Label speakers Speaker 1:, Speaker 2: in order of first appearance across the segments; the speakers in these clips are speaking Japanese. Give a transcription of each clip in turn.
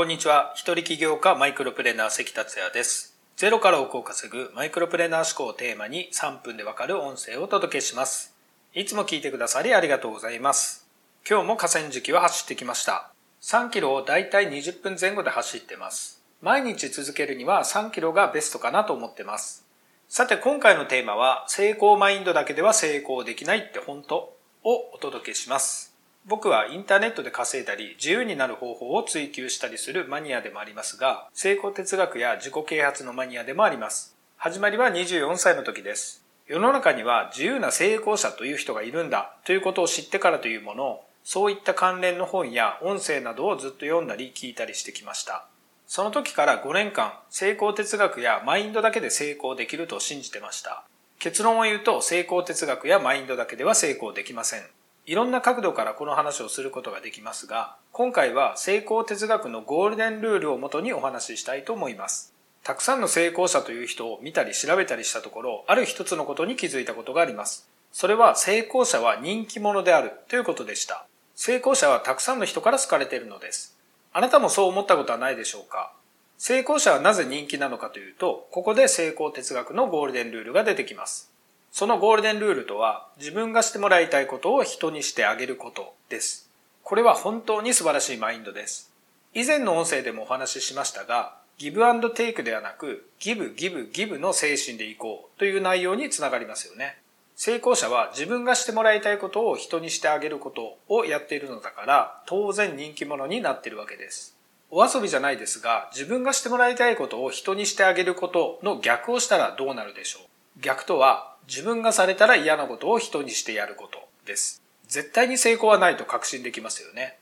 Speaker 1: こんにちは。一人起業家マイクロプレーナー関達也です。ゼロから億を稼ぐマイクロプレーナー思考をテーマに3分でわかる音声をお届けします。いつも聞いてくださりありがとうございます。今日も河川敷は走ってきました。3キロをだいたい20分前後で走ってます。毎日続けるには3キロがベストかなと思ってます。さて今回のテーマは成功マインドだけでは成功できないって本当をお届けします。僕はインターネットで稼いだり自由になる方法を追求したりするマニアでもありますが成功哲学や自己啓発のマニアでもあります。始まりは24歳の時です。世の中には自由な成功者という人がいるんだということを知ってからというものそういった関連の本や音声などをずっと読んだり聞いたりしてきました。その時から5年間成功哲学やマインドだけで成功できると信じてました。結論を言うと成功哲学やマインドだけでは成功できません。いろんな角度からこの話をすることができますが、今回は成功哲学のゴールデンルールをもとにお話ししたいと思います。たくさんの成功者という人を見たり調べたりしたところ、ある一つのことに気づいたことがあります。それは成功者は人気者であるということでした。成功者はたくさんの人から好かれているのです。あなたもそう思ったことはないでしょうか？成功者はなぜ人気なのかというと、ここで成功哲学のゴールデンルールが出てきます。そのゴールデンルールとは自分がしてもらいたいことを人にしてあげることです。これは本当に素晴らしいマインドです。以前の音声でもお話ししましたが、ギブアンドテイクではなく、ギブ、ギブ、ギブの精神でいこうという内容につながりますよね。成功者は自分がしてもらいたいことを人にしてあげることをやっているのだから、当然人気者になっているわけです。お遊びじゃないですが、自分がしてもらいたいことを人にしてあげることの逆をしたらどうなるでしょう逆とは、自分がされたら嫌なことを人にしてやることです。絶対に成功はないと確信できますよね。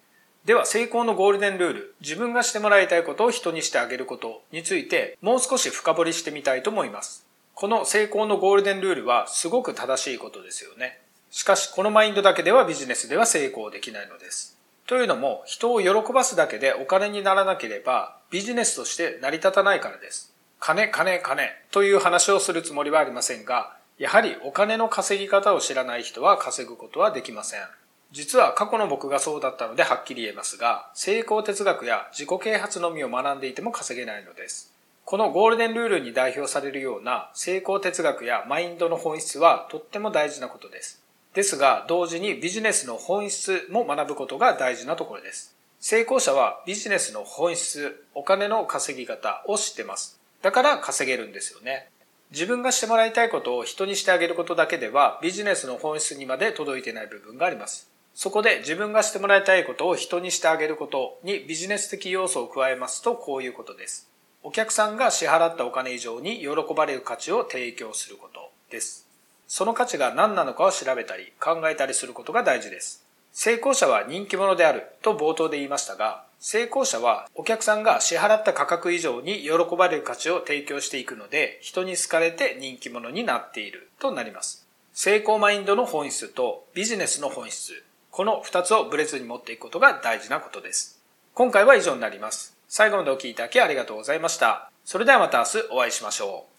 Speaker 1: では成功のゴールデンルール、自分がしてもらいたいことを人にしてあげることについてもう少し深掘りしてみたいと思います。この成功のゴールデンルールはすごく正しいことですよね。しかしこのマインドだけではビジネスでは成功できないのです。というのも人を喜ばすだけでお金にならなければビジネスとして成り立たないからです。金、金、金という話をするつもりはありませんが、やはりお金の稼ぎ方を知らない人は稼ぐことはできません。実は過去の僕がそうだったのではっきり言えますが、成功哲学や自己啓発のみを学んでいても稼げないのです。このゴールデンルールに代表されるような成功哲学やマインドの本質はとっても大事なことです。ですが、同時にビジネスの本質も学ぶことが大事なところです。成功者はビジネスの本質、お金の稼ぎ方を知ってます。だから稼げるんですよね。自分がしてもらいたいことを人にしてあげることだけではビジネスの本質にまで届いていない部分があります。そこで自分がしてもらいたいことを人にしてあげることにビジネス的要素を加えますとこういうことです。お客さんが支払ったお金以上に喜ばれる価値を提供することです。その価値が何なのかを調べたり考えたりすることが大事です。成功者は人気者であると冒頭で言いましたが、成功者はお客さんが支払った価格以上に喜ばれる価値を提供していくので、人に好かれて人気者になっているとなります。成功マインドの本質とビジネスの本質、この二つをブレずに持っていくことが大事なことです。今回は以上になります。最後までお聴きいただきありがとうございました。それではまた明日お会いしましょう。